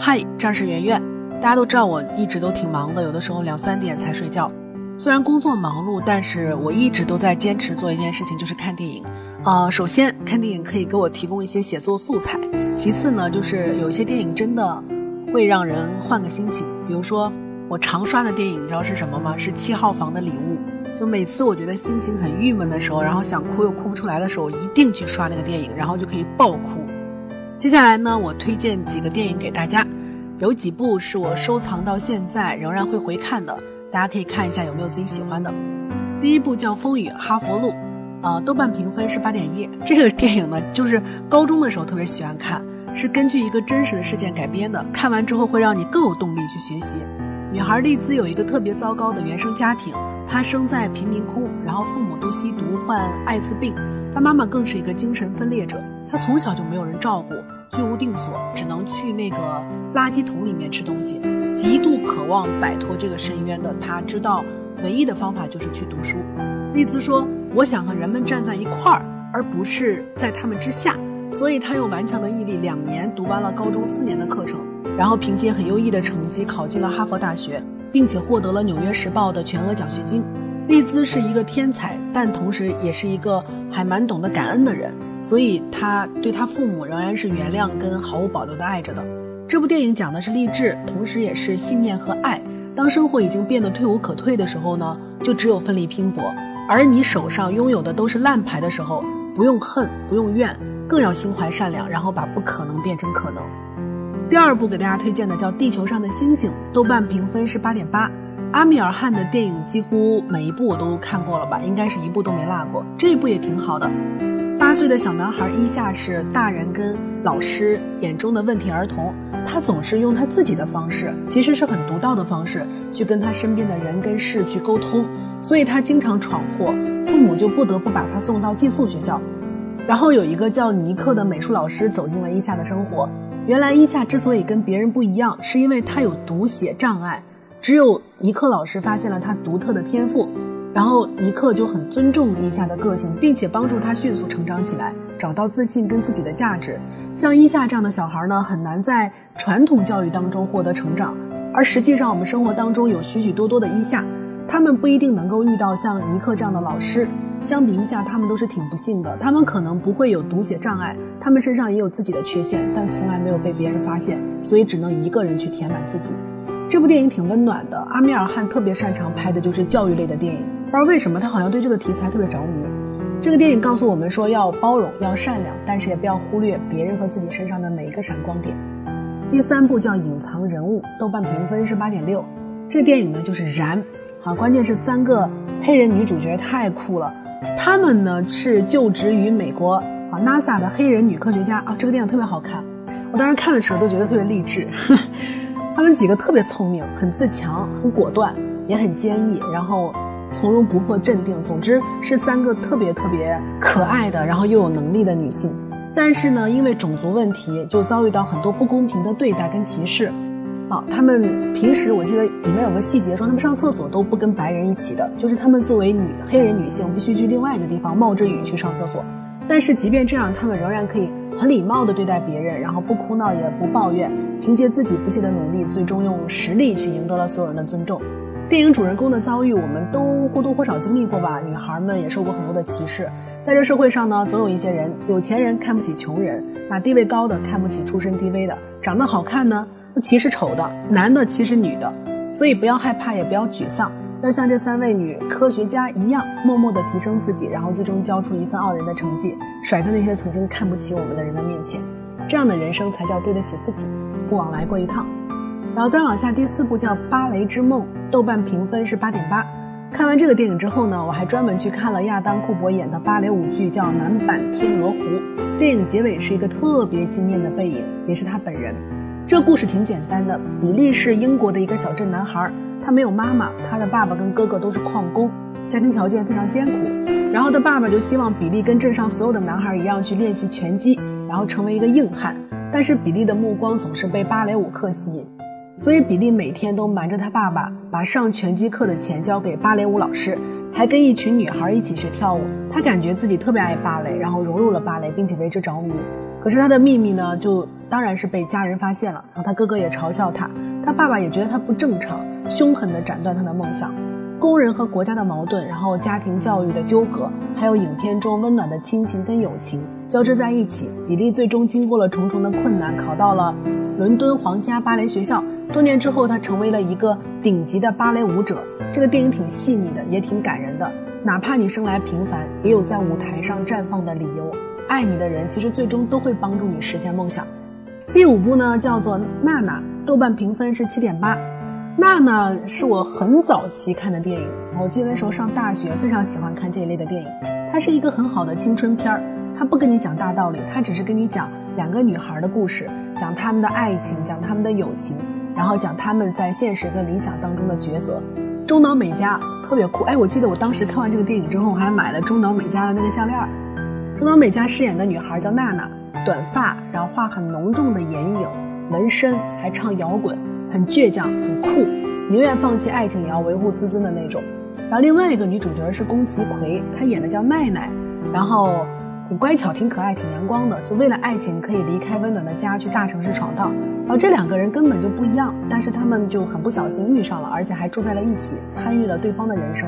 嗨，这是圆圆。大家都知道我一直都挺忙的，有的时候两三点才睡觉。虽然工作忙碌，但是我一直都在坚持做一件事情，就是看电影。呃，首先看电影可以给我提供一些写作素材，其次呢，就是有一些电影真的会让人换个心情。比如说我常刷的电影，你知道是什么吗？是《七号房的礼物》。就每次我觉得心情很郁闷的时候，然后想哭又哭不出来的时候，一定去刷那个电影，然后就可以爆哭。接下来呢，我推荐几个电影给大家，有几部是我收藏到现在仍然会回看的。大家可以看一下有没有自己喜欢的。第一部叫《风雨哈佛路》，呃，豆瓣评分是八点一。这个电影呢，就是高中的时候特别喜欢看，是根据一个真实的事件改编的。看完之后会让你更有动力去学习。女孩丽兹有一个特别糟糕的原生家庭，她生在贫民窟，然后父母都吸毒患艾滋病，她妈妈更是一个精神分裂者，他从小就没有人照顾。居无定所，只能去那个垃圾桶里面吃东西，极度渴望摆脱这个深渊的他，知道唯一的方法就是去读书。丽兹说：“我想和人们站在一块儿，而不是在他们之下。”所以他用顽强的毅力，两年读完了高中四年的课程，然后凭借很优异的成绩考进了哈佛大学，并且获得了《纽约时报》的全额奖学金。丽兹是一个天才，但同时也是一个还蛮懂得感恩的人。所以他对他父母仍然是原谅跟毫无保留的爱着的。这部电影讲的是励志，同时也是信念和爱。当生活已经变得退无可退的时候呢，就只有奋力拼搏。而你手上拥有的都是烂牌的时候，不用恨，不用怨，更要心怀善良，然后把不可能变成可能。第二部给大家推荐的叫《地球上的星星》，豆瓣评分是八点八。阿米尔汗的电影几乎每一部我都看过了吧，应该是一部都没落过。这一部也挺好的。八岁的小男孩伊夏是大人跟老师眼中的问题儿童，他总是用他自己的方式，其实是很独到的方式，去跟他身边的人跟事去沟通，所以他经常闯祸，父母就不得不把他送到寄宿学校。然后有一个叫尼克的美术老师走进了伊夏的生活，原来伊夏之所以跟别人不一样，是因为他有读写障碍，只有尼克老师发现了他独特的天赋。然后尼克就很尊重伊夏的个性，并且帮助他迅速成长起来，找到自信跟自己的价值。像伊夏这样的小孩呢，很难在传统教育当中获得成长。而实际上，我们生活当中有许许多多的伊夏，他们不一定能够遇到像尼克这样的老师。相比一下，他们都是挺不幸的。他们可能不会有读写障碍，他们身上也有自己的缺陷，但从来没有被别人发现，所以只能一个人去填满自己。这部电影挺温暖的。阿米尔汗特别擅长拍的就是教育类的电影。不知道为什么他好像对这个题材特别着迷。这个电影告诉我们说要包容，要善良，但是也不要忽略别人和自己身上的每一个闪光点。第三部叫《隐藏人物》，豆瓣评分是八点六。这个电影呢就是燃，好，关键是三个黑人女主角太酷了。她们呢是就职于美国啊 NASA 的黑人女科学家啊。这个电影特别好看，我当时看的时候都觉得特别励志。她们几个特别聪明，很自强，很果断，也很坚毅，然后。从容不迫、镇定，总之是三个特别特别可爱的，然后又有能力的女性。但是呢，因为种族问题，就遭遇到很多不公平的对待跟歧视。好，他们平时我记得里面有个细节说，他们上厕所都不跟白人一起的，就是他们作为女黑人女性，必须去另外一个地方冒着雨去上厕所。但是即便这样，他们仍然可以很礼貌地对待别人，然后不哭闹也不抱怨，凭借自己不懈的努力，最终用实力去赢得了所有人的尊重。电影主人公的遭遇，我们都或多或少经历过吧。女孩们也受过很多的歧视。在这社会上呢，总有一些人，有钱人看不起穷人，那地位高的看不起出身低微的，长得好看呢，歧视丑的，男的歧视女的。所以不要害怕，也不要沮丧，要像这三位女科学家一样，默默地提升自己，然后最终交出一份傲人的成绩，甩在那些曾经看不起我们的人的面前。这样的人生才叫对得起自己，不枉来过一趟。然后再往下，第四部叫《芭蕾之梦》，豆瓣评分是八点八。看完这个电影之后呢，我还专门去看了亚当·库珀演的芭蕾舞剧，叫《男版天鹅湖》。电影结尾是一个特别惊艳的背影，也是他本人。这故事挺简单的，比利是英国的一个小镇男孩，他没有妈妈，他的爸爸跟哥哥都是矿工，家庭条件非常艰苦。然后他爸爸就希望比利跟镇上所有的男孩一样去练习拳击，然后成为一个硬汉。但是比利的目光总是被芭蕾舞课吸引。所以比利每天都瞒着他爸爸，把上拳击课的钱交给芭蕾舞老师，还跟一群女孩一起学跳舞。他感觉自己特别爱芭蕾，然后融入了芭蕾，并且为之着迷。可是他的秘密呢，就当然是被家人发现了，然后他哥哥也嘲笑他，他爸爸也觉得他不正常，凶狠地斩断他的梦想。工人和国家的矛盾，然后家庭教育的纠葛，还有影片中温暖的亲情跟友情交织在一起。比利最终经过了重重的困难，考到了伦敦皇家芭蕾学校。多年之后，他成为了一个顶级的芭蕾舞者。这个电影挺细腻的，也挺感人的。哪怕你生来平凡，也有在舞台上绽放的理由。爱你的人，其实最终都会帮助你实现梦想。第五部呢，叫做《娜娜》，豆瓣评分是七点八。娜娜是我很早期看的电影，我记得那时候上大学，非常喜欢看这一类的电影。它是一个很好的青春片儿，他不跟你讲大道理，他只是跟你讲两个女孩的故事，讲她们的爱情，讲她们的友情，然后讲她们在现实跟理想当中的抉择。中岛美嘉特别酷，哎，我记得我当时看完这个电影之后，我还买了中岛美嘉的那个项链。中岛美嘉饰演的女孩叫娜娜，短发，然后画很浓重的眼影，纹身，还唱摇滚。很倔强，很酷，宁愿放弃爱情也要维护自尊的那种。然后另外一个女主角是宫崎葵，她演的叫奈奈，然后很乖巧，挺可爱，挺阳光的，就为了爱情可以离开温暖的家去大城市闯荡。然后这两个人根本就不一样，但是他们就很不小心遇上了，而且还住在了一起，参与了对方的人生，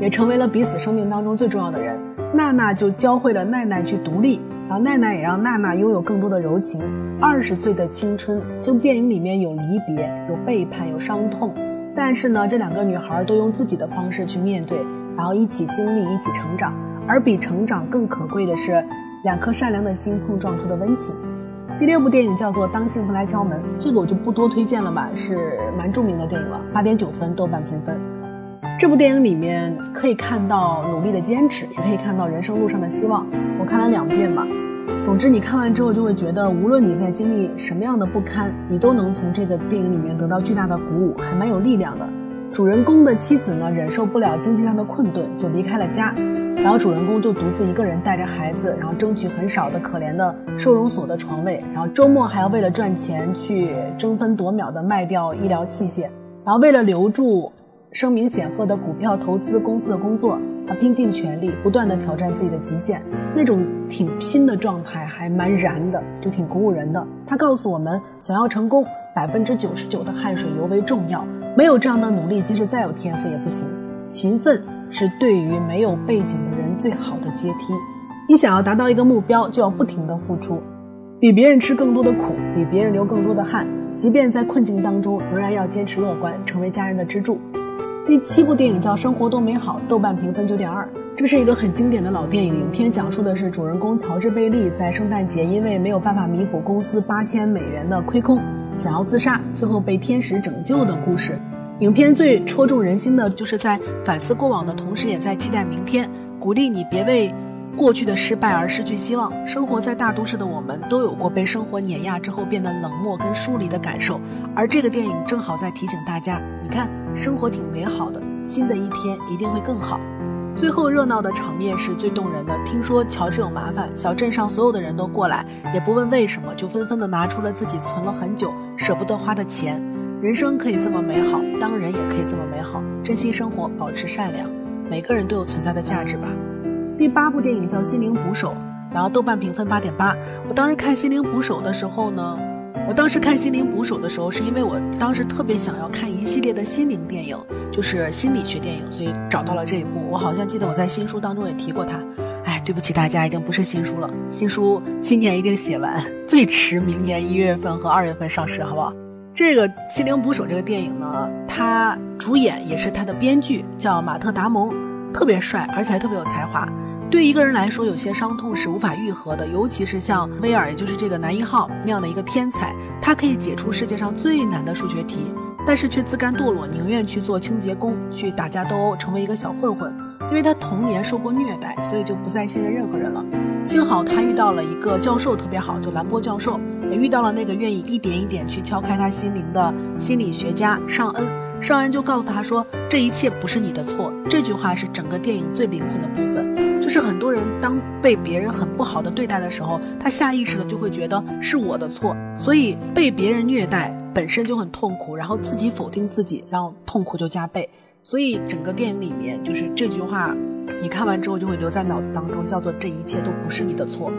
也成为了彼此生命当中最重要的人。娜娜就教会了奈奈去独立。然后奈奈也让娜娜拥有更多的柔情。二十岁的青春，这部电影里面有离别，有背叛，有伤痛，但是呢，这两个女孩都用自己的方式去面对，然后一起经历，一起成长。而比成长更可贵的是，两颗善良的心碰撞出的温情。第六部电影叫做《当幸福来敲门》，这个我就不多推荐了吧，是蛮著名的电影了，八点九分豆瓣评分。这部电影里面可以看到努力的坚持，也可以看到人生路上的希望。我看了两遍吧。总之，你看完之后就会觉得，无论你在经历什么样的不堪，你都能从这个电影里面得到巨大的鼓舞，还蛮有力量的。主人公的妻子呢，忍受不了经济上的困顿，就离开了家，然后主人公就独自一个人带着孩子，然后争取很少的可怜的收容所的床位，然后周末还要为了赚钱去争分夺秒的卖掉医疗器械，然后为了留住。声名显赫的股票投资公司的工作，他拼尽全力，不断的挑战自己的极限，那种挺拼的状态还蛮燃的，就挺鼓舞人的。他告诉我们，想要成功，百分之九十九的汗水尤为重要，没有这样的努力，即使再有天赋也不行。勤奋是对于没有背景的人最好的阶梯。你想要达到一个目标，就要不停的付出，比别人吃更多的苦，比别人流更多的汗，即便在困境当中，仍然要坚持乐观，成为家人的支柱。第七部电影叫《生活多美好》，豆瓣评分九点二。这是一个很经典的老电影，影片讲述的是主人公乔治·贝利在圣诞节因为没有办法弥补公司八千美元的亏空，想要自杀，最后被天使拯救的故事。影片最戳中人心的就是在反思过往的同时，也在期待明天，鼓励你别为。过去的失败而失去希望，生活在大都市的我们都有过被生活碾压之后变得冷漠跟疏离的感受，而这个电影正好在提醒大家：你看，生活挺美好的，新的一天一定会更好。最后热闹的场面是最动人的。听说乔治有麻烦，小镇上所有的人都过来，也不问为什么，就纷纷的拿出了自己存了很久舍不得花的钱。人生可以这么美好，当人也可以这么美好。珍惜生活，保持善良，每个人都有存在的价值吧。第八部电影叫《心灵捕手》，然后豆瓣评分八点八。我当时看《心灵捕手》的时候呢，我当时看《心灵捕手》的时候，是因为我当时特别想要看一系列的心灵电影，就是心理学电影，所以找到了这一部。我好像记得我在新书当中也提过它。哎，对不起大家，已经不是新书了，新书今年一定写完，最迟明年一月份和二月份上市，好不好？这个《心灵捕手》这个电影呢，它主演也是它的编剧叫马特·达蒙，特别帅，而且还特别有才华。对一个人来说，有些伤痛是无法愈合的，尤其是像威尔，也就是这个男一号那样的一个天才，他可以解出世界上最难的数学题，但是却自甘堕落，宁愿去做清洁工，去打架斗殴，成为一个小混混。因为他童年受过虐待，所以就不再信任任何人了。幸好他遇到了一个教授，特别好，就兰波教授，也遇到了那个愿意一点一点去敲开他心灵的心理学家尚恩。尚恩就告诉他说：“这一切不是你的错。”这句话是整个电影最灵魂的部分。就是很多人当被别人很不好的对待的时候他下意识的就会觉得是我的错。所以被别人虐待本身就很痛苦然后自己否定自己然后痛苦就加倍。所以整个电影里面就是这句话你看完之后就会留在脑子当中叫做这一切都不是你的错。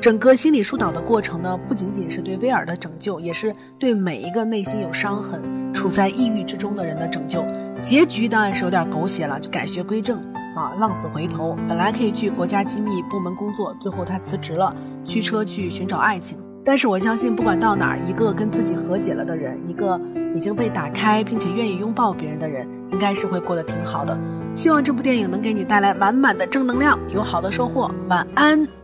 整个心理疏导的过程呢不仅仅是对威尔的拯救也是对每一个内心有伤痕处在抑郁之中的人的拯救。结局当然是有点狗血了就改邪归正。啊浪子回头本来可以去国家机密部门工作最后他辞职了驱车去寻找爱情。但是我相信不管到哪儿一个跟自己和解了的人一个已经被打开并且愿意拥抱别人的人应该是会过得挺好的。希望这部电影能给你带来满满的正能量有好的收获。晚安。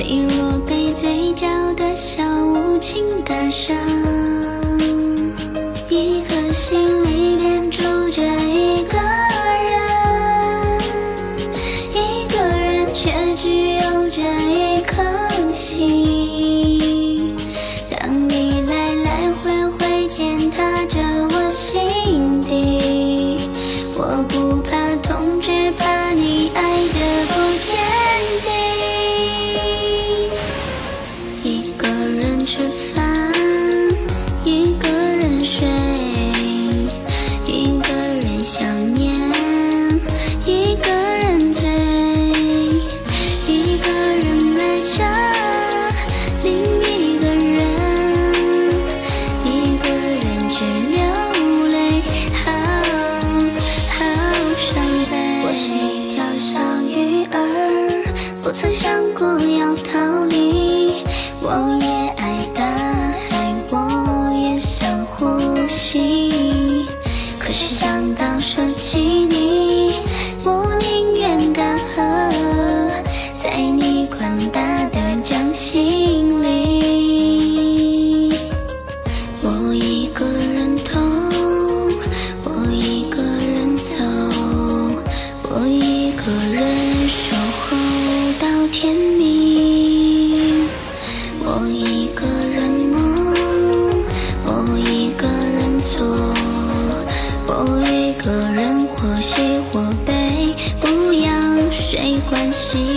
脆弱被嘴角的笑无情打伤一颗心累没关系。